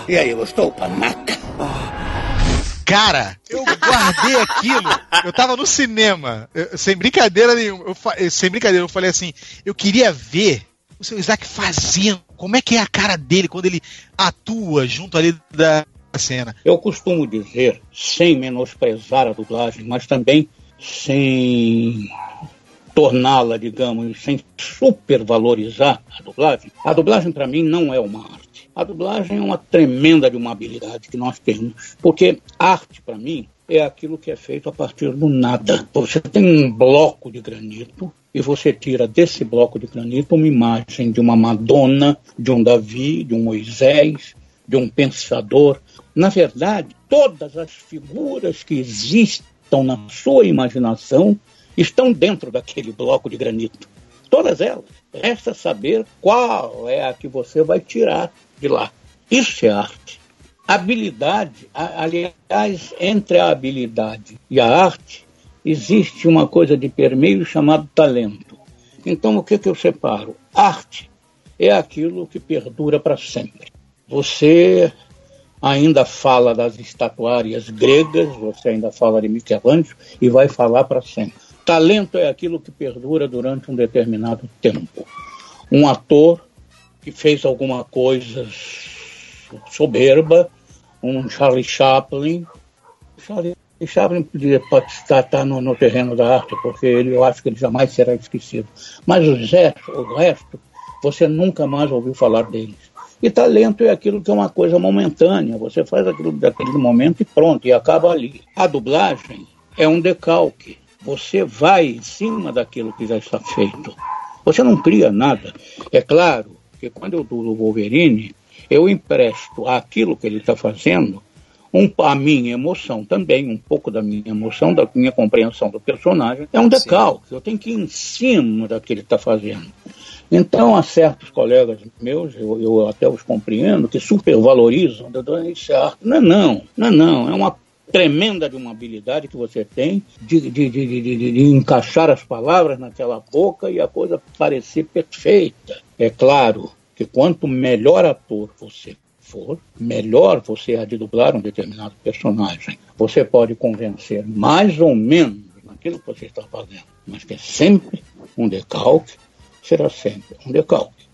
E aí, gostou, panaca? Cara, eu guardei aquilo. Eu tava no cinema, eu- sem brincadeira nenhuma. eu sem brincadeira, eu falei assim: eu queria ver o seu Isaac fazendo. Como é que é a cara dele quando ele atua junto ali da cena? Eu costumo dizer, sem menosprezar a dublagem, mas também sem torná-la, digamos, sem supervalorizar a dublagem. A dublagem, para mim, não é uma arte. A dublagem é uma tremenda de uma habilidade que nós temos. Porque arte, para mim, é aquilo que é feito a partir do nada. Você tem um bloco de granito e você tira desse bloco de granito uma imagem de uma Madonna, de um Davi, de um Moisés, de um pensador. Na verdade, todas as figuras que existam na sua imaginação estão dentro daquele bloco de granito. Todas elas. Resta saber qual é a que você vai tirar de lá. Isso é arte. Habilidade, aliás, entre a habilidade e a arte, existe uma coisa de permeio chamado talento. Então, o que, que eu separo? Arte é aquilo que perdura para sempre. Você ainda fala das estatuárias gregas, você ainda fala de Michelangelo e vai falar para sempre. Talento é aquilo que perdura durante um determinado tempo. Um ator que fez alguma coisa soberba, um Charlie Chaplin. Charlie Chaplin podia pode estar, estar no, no terreno da arte, porque ele, eu acho que ele jamais será esquecido. Mas o resto, o resto, você nunca mais ouviu falar deles. E talento é aquilo que é uma coisa momentânea. Você faz aquilo daquele momento e pronto, e acaba ali. A dublagem é um decalque. Você vai em cima daquilo que já está feito. Você não cria nada. É claro que quando eu dublo o Wolverine, eu empresto àquilo que ele está fazendo um, a minha emoção também, um pouco da minha emoção, da minha compreensão do personagem. É um decalque. Eu tenho que ir em cima daquilo que ele está fazendo. Então, há certos colegas meus, eu, eu até os compreendo, que supervalorizam, isso é arte. Não é não, não é não. É uma tremenda de uma habilidade que você tem de, de, de, de, de, encaixar as palavras naquela boca e a coisa parecer perfeita. É claro que quanto melhor ator você for, melhor você é de dublar um determinado personagem. Você pode convencer mais ou menos naquilo que você está fazendo, mas que é sempre um decalque será sempre um decalque.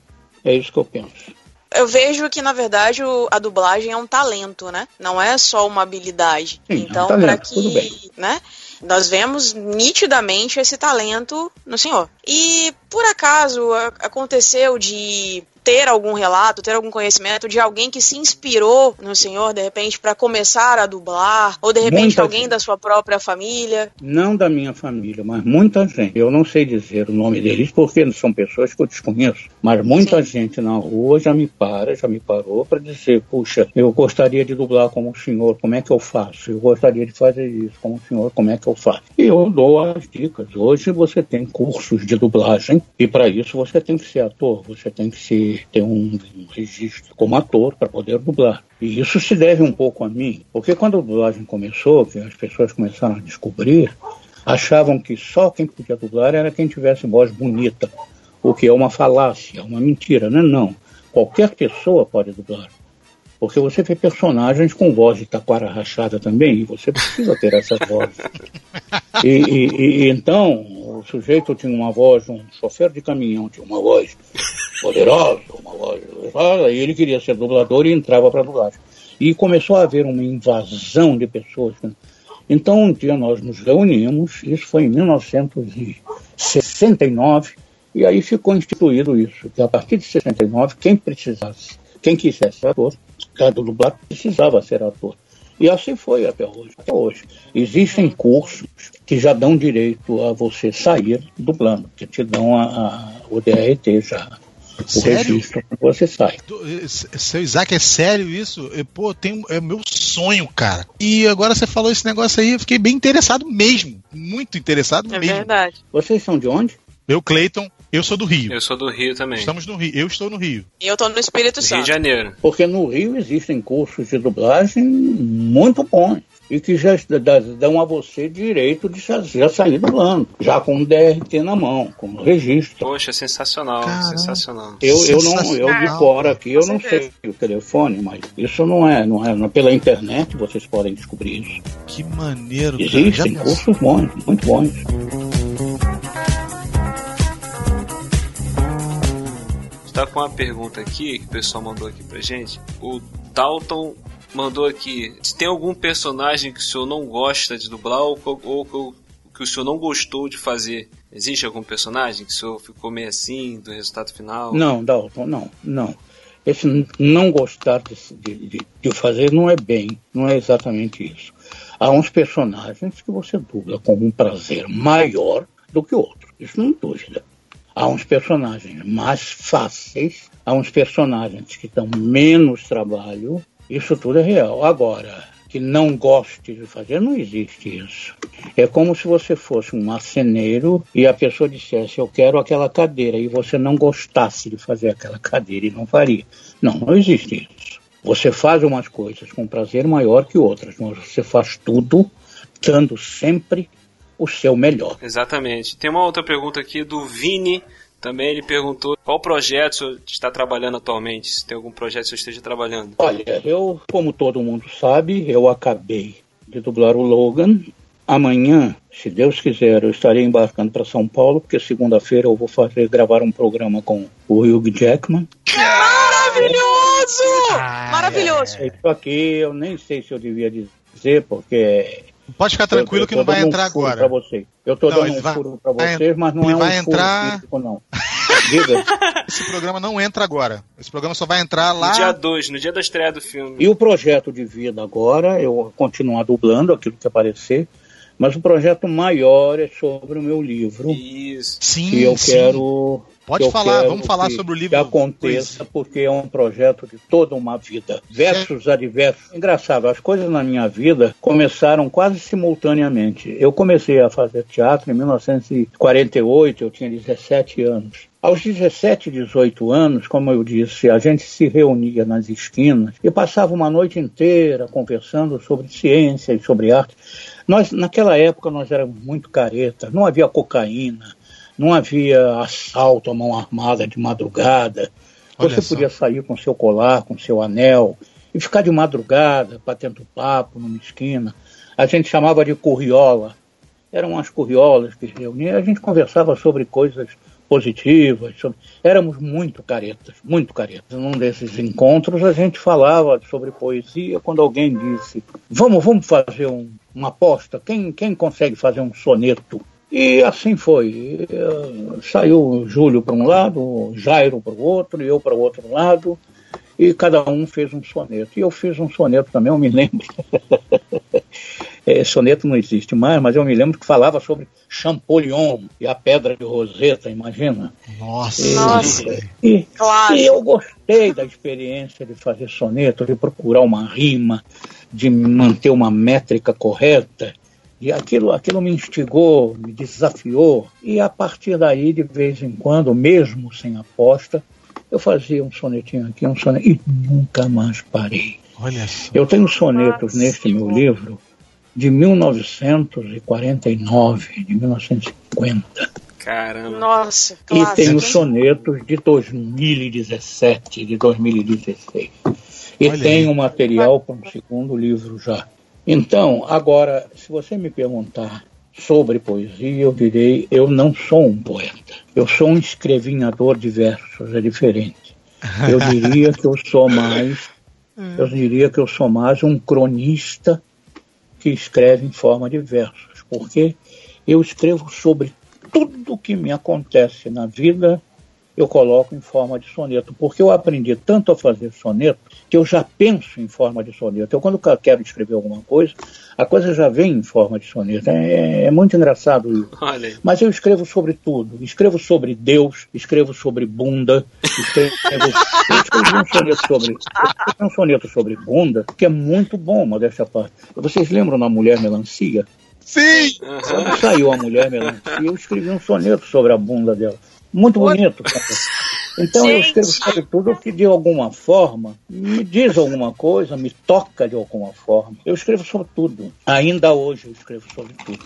É isso que eu penso. Eu vejo que, na verdade, o- a dublagem é um talento, né? Não é só uma habilidade. Sim, é um então, para que, né? Nós vemos nitidamente esse talento no senhor. E por acaso aconteceu de ter algum relato, ter algum conhecimento de alguém que se inspirou no senhor de repente para começar a dublar, ou de repente Muita alguém gente. da sua própria família? Não da minha família, mas muita gente. Eu não sei dizer o nome deles porque são pessoas que eu desconheço. Mas muita gente na rua já me para, já me parou para dizer: puxa, eu gostaria de dublar como o senhor, como é que eu faço? Eu gostaria de fazer isso como o senhor, como é que eu faço? E eu dou as dicas. Hoje você tem cursos de dublagem e para isso você tem que ser ator, você tem que ter um, um registro como ator para poder dublar. E isso se deve um pouco a mim, porque quando a dublagem começou, que as pessoas começaram a descobrir, achavam que só quem podia dublar era quem tivesse voz bonita, o que é uma falácia, uma mentira, não é não. Qualquer pessoa pode dublar. Porque você vê personagens com voz de taquara rachada também, e você precisa ter essas vozes. E, e- e- então, o sujeito tinha uma voz, um chofer de caminhão tinha uma voz poderosa, uma voz. E ele queria ser dublador e entrava para dublagem. E começou a haver uma invasão de pessoas. né? Então, um dia nós nos reunimos, isso foi em 1969, e aí ficou instituído isso, que a partir de 69, quem precisasse, quem quisesse ser ator, cada dublador precisava ser ator. E assim foi até hoje. Até hoje. Existem cursos que já dão direito a você sair dublando, que te dão a, a- o DRT já, o Sério? registro quando você sai. Eh, Seu Isaac, é sério isso? Eh, Pô, tem, é meu sonho, cara. E agora você falou esse negócio aí, eu fiquei bem interessado mesmo. Muito interessado É mesmo. verdade. Vocês são de onde? Eu, Cleiton, eu sou do Rio. Eu sou do Rio também. Estamos no Rio. Eu estou no Rio. E eu tô no Espírito Rio de Santo. Janeiro. Porque no Rio existem cursos de dublagem muito bons e que já dão a você direito de já, sair dublando, já com o DRT na mão, com o registro. Poxa, sensacional, Caramba. sensacional. Eu, eu não, eu Sensacional. de fora aqui, eu não sei o telefone, mas isso não é, não é, não é pela internet vocês podem descobrir isso. Que maneiro, cara. Existem Já- cursos bons, muito bons. Está com uma pergunta aqui que o pessoal mandou aqui pra gente. O Dalton mandou aqui: se tem algum personagem que o senhor não gosta de dublar ou, ou- ou que o senhor não gostou de fazer? Existe algum personagem que o senhor ficou meio assim do resultado final? Não, Dalton, não, não. Esse não gostar de, de- de- fazer não é bem, não é exatamente isso. Há uns personagens que você dubla com um prazer maior do que outros, isso não dúvida. Há uns personagens mais fáceis, há uns personagens que dão menos trabalho, isso tudo é real. Agora, que não goste de fazer, não existe isso. É como se você fosse um marceneiro e a pessoa dissesse, eu quero aquela cadeira, e você não gostasse de fazer aquela cadeira e não faria. Não, não existe isso. Você faz umas coisas com prazer maior que outras, mas você faz tudo dando sempre o seu melhor. Exatamente. Tem uma outra pergunta aqui do Vini. Também ele perguntou qual projeto o senhor está trabalhando atualmente. Se tem algum projeto que o senhor esteja trabalhando. Olha, eu, como todo mundo sabe, eu acabei de dublar o Logan. Amanhã, se Deus quiser, eu estarei embarcando para São Paulo, porque segunda-feira eu vou fazer gravar um programa com o Hugh Jackman. Maravilhoso! Ah, Maravilhoso! É, Isso aqui eu nem sei se eu devia dizer, porque Pode ficar tranquilo eu, que não vai entrar Para agora. vocês. Eu estou Não, dando um vai- furo para vai- vocês, mas não ele é um vai furo entrar- físico, não. Diga. *laughs* Esse programa não entra agora. Esse programa só vai entrar lá. No dia 2, no dia da estreia do filme. E o projeto de vida agora, eu vou continuar dublando aquilo que aparecer, mas o projeto maior é sobre o meu livro, Isso. Sim, que eu sim. quero. Pode falar, vamos falar sobre o livro. Que aconteça, porque é um projeto de toda uma vida. Versos adversos. Engraçado, as coisas na minha vida começaram quase simultaneamente. Eu comecei a fazer teatro em 1948, eu tinha 17 anos. Aos 17, 18 anos, como eu disse, a gente se reunia nas esquinas e passava uma noite inteira conversando sobre ciência e sobre arte. Nós, naquela época, nós éramos muito caretas, não havia cocaína, não havia assalto à mão armada de madrugada. Olha Você só. podia sair com seu colar, com seu anel, e ficar de madrugada, batendo papo numa esquina. A gente chamava de curriola. Eram umas curriolas que se reuniam, a gente conversava sobre coisas positivas. Sobre... Éramos muito caretas, muito caretas. Num desses encontros a gente falava sobre poesia quando alguém disse: Vamos, vamos fazer um, uma aposta. Quem, quem consegue fazer um soneto? E assim foi. Saiu o Júlio para um lado, o Jairo para o outro, e eu para o outro lado, e cada um fez um soneto. E eu fiz um soneto também, eu me lembro. *laughs* É, soneto não existe mais, mas eu me lembro que falava sobre Champollion e a Pedra de Roseta, imagina. Nossa. E, Nossa. e, Clássico. e eu gostei da experiência de fazer soneto, de procurar uma rima, de manter uma métrica correta. E aquilo, aquilo me instigou, me desafiou. E a partir daí, de vez em quando, mesmo sem aposta, eu fazia um sonetinho aqui, um sonetinho, e nunca mais parei. Olha só. Eu tenho sonetos Nossa, neste meu livro de 1949, de 1950. Caramba. Nossa, E clássico. tenho hein? sonetos de 2017, de 2016. E Olha tenho aí. material para um segundo livro já. Então, agora, se você me perguntar sobre poesia, eu direi: eu não sou um poeta. Eu sou um escrevinhador de versos, é diferente. Eu diria que eu sou mais, *laughs* eu diria que eu sou mais um cronista que escreve em forma de versos, porque eu escrevo sobre tudo que me acontece na vida, eu coloco em forma de soneto, porque eu aprendi tanto a fazer soneto que eu já penso em forma de soneto. Eu, quando eu quero escrever alguma coisa, a coisa já vem em forma de soneto. É, é muito engraçado isso. *laughs* Olha. Mas eu escrevo sobre tudo. Escrevo sobre Deus, escrevo sobre bunda, escrevo, *laughs* eu escrevi um soneto sobre, eu escrevi um soneto sobre bunda, que é muito bom, modéstia à parte. Vocês lembram da Mulher Melancia? Sim! Quando saiu a Mulher Melancia, eu escrevi um soneto sobre a bunda dela. Muito bonito. cara. Então eu escrevo Gente. sobre tudo que de alguma forma me diz alguma coisa, me toca de alguma forma. Eu escrevo sobre tudo. Ainda hoje eu escrevo sobre tudo.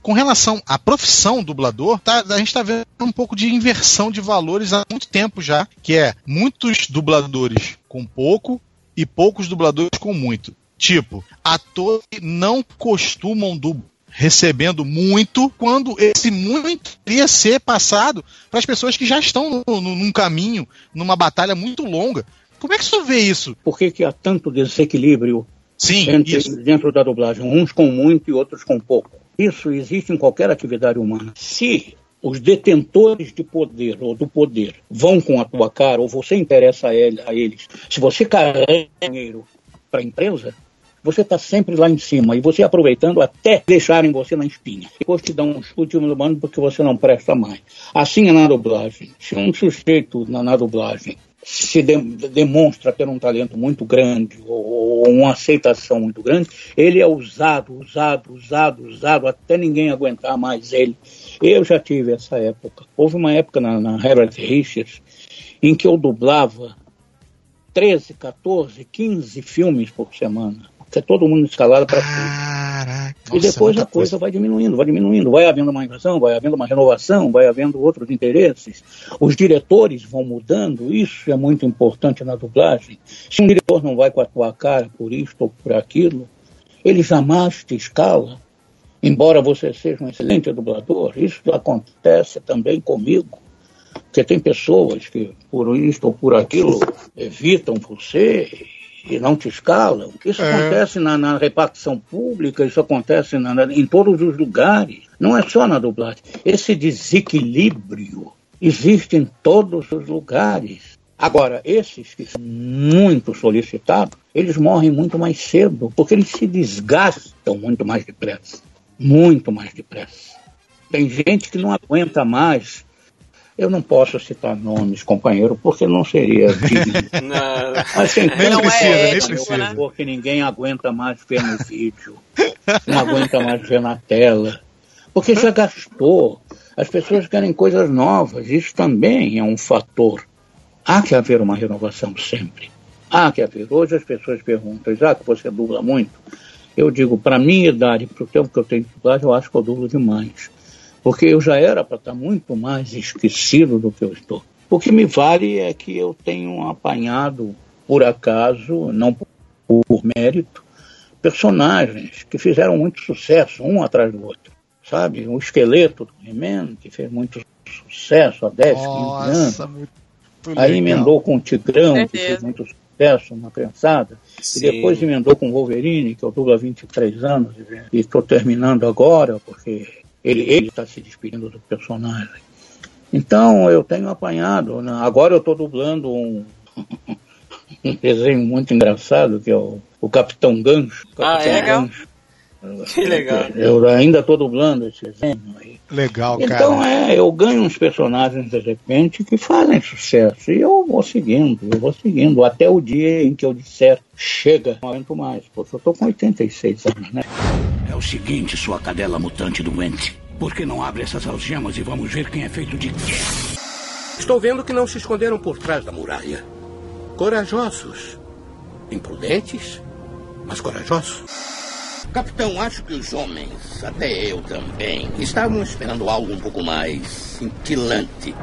Com relação à profissão dublador, tá- a gente tá vendo um pouco de inversão de valores há muito tempo já, que é muitos dubladores com pouco e poucos dubladores com muito. Tipo, atores não costumam dublar recebendo muito, quando esse muito deveria ser passado para as pessoas que já estão no- no- num caminho, numa batalha muito longa. Como é que você vê isso? Por que, que há tanto desequilíbrio Sim, entre, dentro da dublagem, uns com muito e outros com pouco? Isso existe em qualquer atividade humana. Se os detentores de poder ou do poder vão com a tua cara, ou você interessa a, ele- a eles, se você carrega dinheiro para a empresa, você está sempre lá em cima e você aproveitando até deixarem você na espinha. Depois te dão um chute no mano porque você não presta mais. Assim é na dublagem. Se um sujeito na, na dublagem se de- demonstra ter um talento muito grande ou, ou uma aceitação muito grande, ele é usado, usado, usado, usado até ninguém aguentar mais ele. Eu já tive essa época. Houve uma época na, na Herbert Richards em que eu dublava 13, 14, 15 filmes por semana. Porque todo mundo escalado para Caraca. e depois a coisa vai diminuindo, vai diminuindo, vai havendo uma invasão, vai havendo uma renovação, vai havendo outros interesses. Os diretores vão mudando, isso é muito importante na dublagem. Se um diretor não vai com a tua cara por isto ou por aquilo, ele jamais te escala. Embora você seja um excelente dublador, isso acontece também comigo. Porque tem pessoas que, por isto ou por aquilo, evitam você e não te escalam. Isso É. acontece na, na repartição pública, isso acontece na- na- em todos os lugares. Não é só na dublagem. Esse desequilíbrio existe em todos os lugares. Agora, esses que são muito solicitados, eles morrem muito mais cedo, porque eles se desgastam muito mais depressa. Muito mais depressa. Tem gente que não aguenta mais. Eu não posso citar nomes, companheiro, porque não seria *laughs* digno. Não, Mas tem Nem Não precisa, é nem ético, precisa. né? porque ninguém aguenta mais ver no vídeo, não aguenta mais ver na tela, porque já gastou. As pessoas querem coisas novas, isso também é um fator. Há que haver uma renovação sempre. Há que haver. Hoje as pessoas perguntam, Isaac, você dubla muito? Eu digo, para minha idade, para o tempo que eu tenho de dublagem, eu acho que eu dublo demais. Porque eu já era para estar muito mais esquecido do que eu estou. O que me vale é que eu tenho apanhado, por acaso, não por mérito, personagens que fizeram muito sucesso, um atrás do outro. Sabe? O esqueleto do He-Man, que fez muito sucesso há 10, 15 anos. Nossa, muito Aí emendou com o Tigrão, que fez muito sucesso na criançada. Sim. E depois emendou com o Wolverine, que eu dublo há 23 anos. E estou terminando agora, porque ele está se despedindo do personagem. Então eu tenho apanhado. né? Agora eu estou dublando um, *laughs* um desenho muito engraçado, que é o, o Capitão Gancho. Ah, Capitão é? Gancho. Que legal. Eu ainda estou dublando esse desenho aí. Legal, Então cara. é, eu ganho uns personagens de repente que fazem sucesso e eu vou seguindo, eu vou seguindo até o dia em que eu disser chega, não aguento mais, porque eu tô com 86 anos, né? É o seguinte, sua cadela mutante doente. Por que não abre essas algemas e vamos ver quem é feito de quê? Estou vendo que não se esconderam por trás da muralha. Corajosos. Imprudentes, mas corajosos. Capitão, acho que os homens, até eu também, estavam esperando algo um pouco mais cintilante.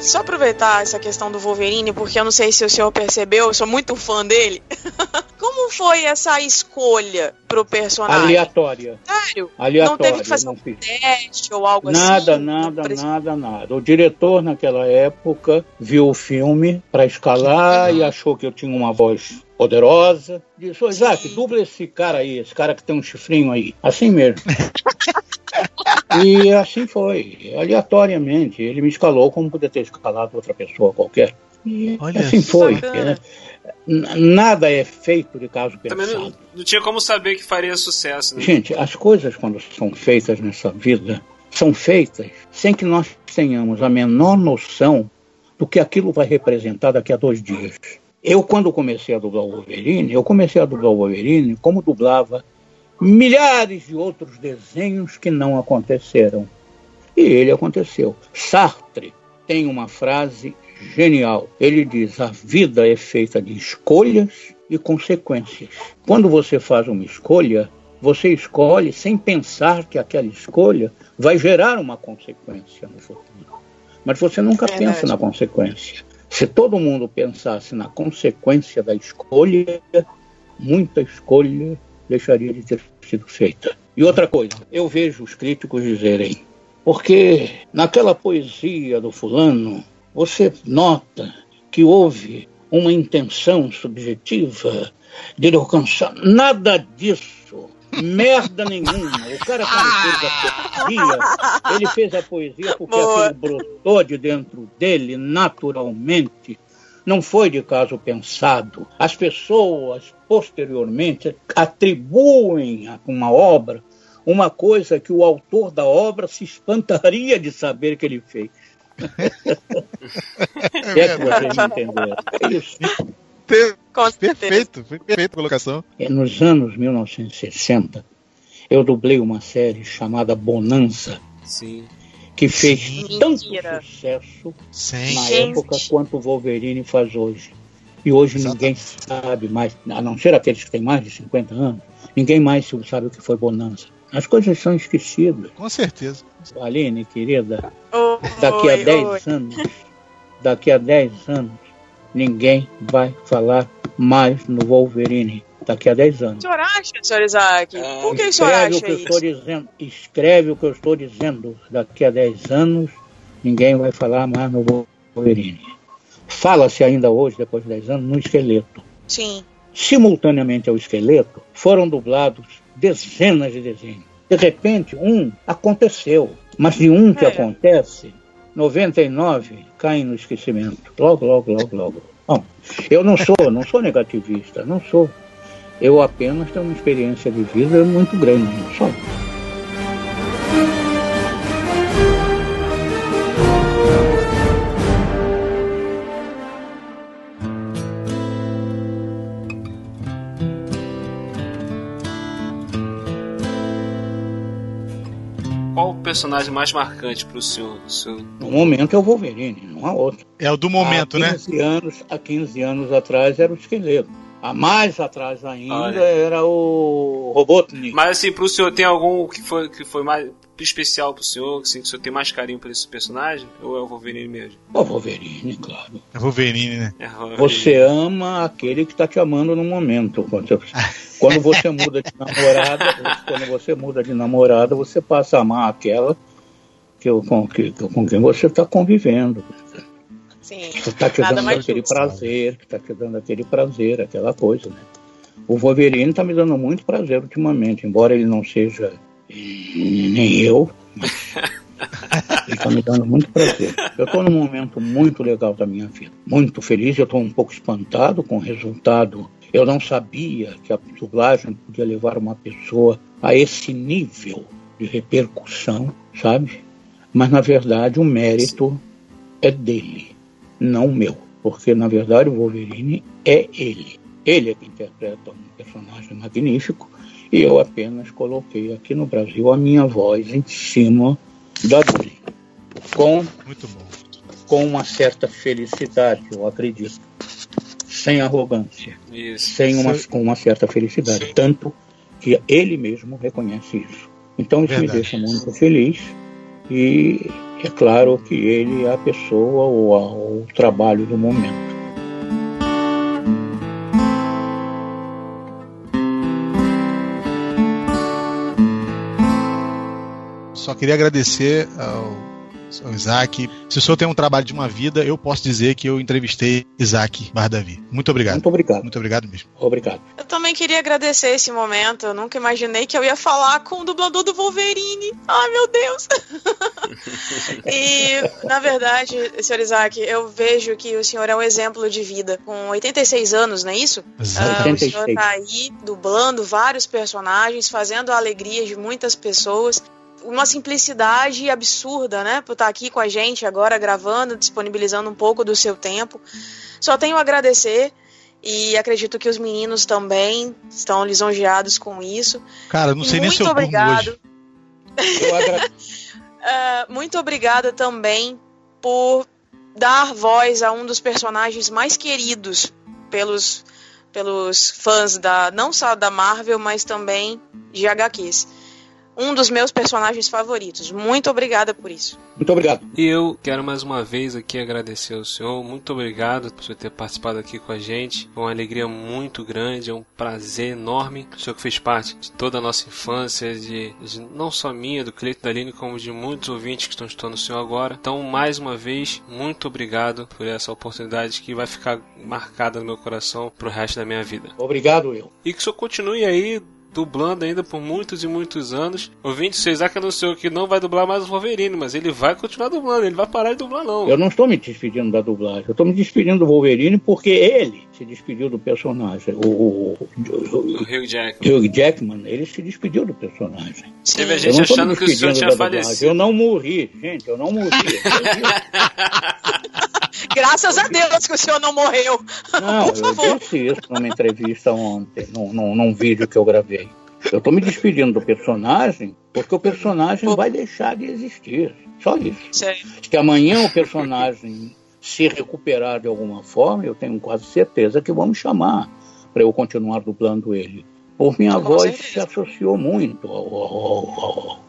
Só aproveitar essa questão do Wolverine, porque eu não sei se o senhor percebeu, eu sou muito fã dele. *laughs* Como foi essa escolha pro personagem? Aleatória. Sério? Aleatória. Não teve que fazer um fiz. teste ou algo Nada, assim? nada, Parece- nada, nada. O diretor naquela época viu o filme para escalar e achou que eu tinha uma voz poderosa. Disse, ô Isaac, dubla esse cara aí, esse cara que tem um chifrinho aí. Assim mesmo. *laughs* e assim foi, aleatoriamente. Ele me escalou como poderia ter escalado outra pessoa qualquer. E Olha assim foi. Né? Nada é feito de caso Também pensado. não, não tinha como saber que faria sucesso, né? Gente, as coisas quando são feitas nessa vida são feitas sem que nós tenhamos a menor noção do que aquilo vai representar daqui a dois dias. Eu, quando comecei a dublar o Wolverine, eu comecei a dublar o Wolverine como dublava milhares de outros desenhos que não aconteceram. E ele aconteceu. Sartre tem uma frase genial. Ele diz: a vida é feita de escolhas e consequências. Quando você faz uma escolha, você escolhe sem pensar que aquela escolha vai gerar uma consequência no futuro. Mas você nunca Verdade. pensa na consequência. Se todo mundo pensasse na consequência da escolha, muita escolha deixaria de ter sido feita. E outra coisa, eu vejo os críticos dizerem, porque naquela poesia do fulano, você nota que houve uma intenção subjetiva de ele alcançar. Nada disso. Merda nenhuma. O cara quando fez a poesia, ele fez a poesia porque Boa. aquilo brotou de dentro dele naturalmente. Não foi de caso pensado. As pessoas, posteriormente, atribuem a uma obra uma coisa que o autor da obra se espantaria de saber que ele fez. É é que vocês me entenderam. É isso. Per-. Perfeito, foi perfeita a colocação. É, Nos anos 1960, eu dublei uma série chamada Bonanza, Sim. que fez Sim. tanto Mentira. sucesso Sim. na Gente. época quanto o Wolverine faz hoje. E hoje Exatamente. ninguém sabe mais, a não ser aqueles que têm mais de 50 anos, ninguém mais sabe o que foi Bonanza. As coisas são esquecidas. Com certeza. Aline, querida, Oi, daqui a 10 oi. anos, daqui a 10 anos, ninguém vai falar mais no Wolverine. Daqui a 10 anos. O senhor acha, senhor Isaac? Ah, Por que o senhor Escreve o acha que eu estou isso? dizendo. Escreve o que eu estou dizendo. Daqui a 10 anos, ninguém vai falar mais no Wolverine. Fala-se ainda hoje, depois de 10 anos, no esqueleto. Sim. Simultaneamente ao esqueleto, foram dublados dezenas de desenhos. De repente, um aconteceu. Mas de um que É. acontece, 99 caem no esquecimento. Logo, logo, logo, logo. Bom, eu não sou, não sou negativista, não sou. Eu apenas tenho uma experiência de vida muito grande, não só. Personagem mais marcante pro senhor? O senhor- No momento é o Wolverine, não há outro. É o do momento, há né? 15 Anos, há 15 anos atrás era o esqueleto. A mais atrás ainda Olha. era o Robotnik. Mas assim, pro senhor tem algum que foi, que foi mais especial pro senhor, assim, que o senhor tem mais carinho por esse personagem? Ou é o Wolverine mesmo? O Wolverine, claro. É Wolverine, né? É Wolverine. Você ama aquele que está te amando no momento. Quando você, quando você muda de namorada, *laughs* quando você muda de namorada, você passa a amar aquela que, com, que, com quem você está convivendo. Sim. Que está te Nada dando mais aquele justo. prazer, que está te dando aquele prazer, aquela coisa, né? O Wolverine está me dando muito prazer ultimamente, embora ele não seja eh, nem eu, mas *laughs* ele está me dando muito prazer. Eu estou num momento muito legal da minha vida, muito feliz. Eu estou um pouco espantado com o resultado. Eu não sabia que a dublagem podia levar uma pessoa a esse nível de repercussão, sabe? Mas na verdade o mérito é dele, não meu. Porque na verdade o Wolverine é ele. Ele é que interpreta um personagem magnífico e eu apenas coloquei aqui no Brasil a minha voz em cima da dele. Com, Muito bom. com uma certa felicidade, eu acredito. Sem arrogância. Isso. Sem uma, com uma certa felicidade. Tanto que ele mesmo reconhece isso. Então isso Verdade. me deixa muito feliz e é claro que ele é a pessoa ou a- o trabalho do momento. Só queria agradecer ao, ao Isaac. Se o senhor tem um trabalho de uma vida, eu posso dizer que eu entrevistei Isaac Bardavi. Muito obrigado. Muito obrigado. Muito obrigado mesmo. Obrigado. Eu também queria agradecer esse momento. Eu nunca imaginei que eu ia falar com o dublador do Wolverine. Ai, meu Deus! *laughs* e, na verdade, senhor Isaac, eu vejo que o senhor é um exemplo de vida. Com 86 anos, não é isso? Exatamente. Ah, o senhor 86. tá aí dublando vários personagens, fazendo a alegria de muitas pessoas. Uma simplicidade absurda, né? Por estar aqui com a gente agora, gravando, disponibilizando um pouco do seu tempo. Só tenho a agradecer e acredito que os meninos também estão lisonjeados com isso. Cara, não E sei nem se eu obrigado. agra- *laughs* Ah, muito obrigada também por dar voz a um dos personagens mais queridos pelos, pelos fãs da não só da Marvel, mas também de HQs. Um dos meus personagens favoritos. Muito obrigada por isso. Muito obrigado. E eu quero mais uma vez aqui agradecer ao senhor. Muito obrigado por você ter participado aqui com a gente. Foi uma alegria muito grande, é um prazer enorme. O senhor que fez parte de toda a nossa infância, de, de não só minha, do Cleito da Aline, como de muitos ouvintes que estão escutando o senhor agora. Então, mais uma vez, muito obrigado por essa oportunidade que vai ficar marcada no meu coração pro resto da minha vida. Obrigado, eu. E que o senhor continue aí dublando ainda por muitos e muitos anos. O Isaac anunciou que não vai dublar mais o Wolverine, mas ele vai continuar dublando, ele vai parar de dublar não. Eu não estou me despedindo da dublagem, eu estou me despedindo do Wolverine porque ele se despediu do personagem. O, o, o, O Hugh Jackman. o Hugh Jackman, ele se despediu do personagem. Teve a Eu gente achando que o senhor tinha falecido. Eu não morri, gente, eu não morri. *laughs* Graças a Deus que o senhor não morreu. Não, *laughs* Por favor. eu disse isso numa entrevista ontem, num, num, num vídeo que eu gravei. Eu estou me despedindo do personagem porque o personagem vai deixar de existir. Só isso. Sei. Se amanhã o personagem se recuperar de alguma forma, eu tenho quase certeza que vamos chamar para eu continuar dublando ele. Por minha Com voz certeza. se associou muito ao, ao- ao-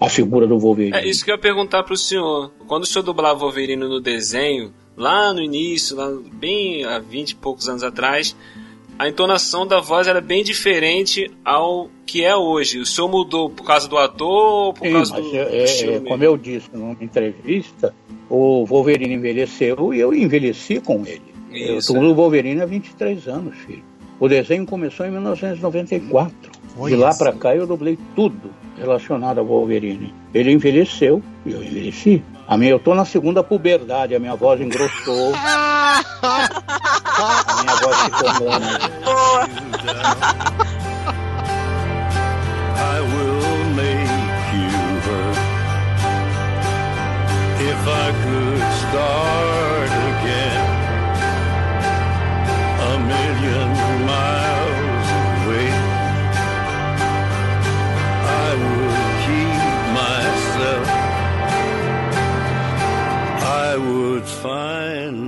à figura do Wolverine. É isso que eu ia perguntar pro senhor. Quando o senhor dublava Wolverine no desenho, lá no início, lá bem há 20 e poucos anos atrás, a entonação da voz era bem diferente ao que é hoje. O senhor mudou por causa do ator ou por Sim, causa do, é- do é- é, como eu disse numa entrevista, o Wolverine envelheceu e eu envelheci com ele. Isso, eu tô no Wolverine há 23 anos, filho. O desenho começou em 1994. Olha De lá pra cá eu dublei tudo relacionado ao Wolverine. Ele envelheceu e eu envelheci. A minha, eu tô na segunda puberdade, a minha voz engrossou. *laughs* a minha voz ficou grande. Boa. I will make you hurt. If I could start again, a million miles I would find.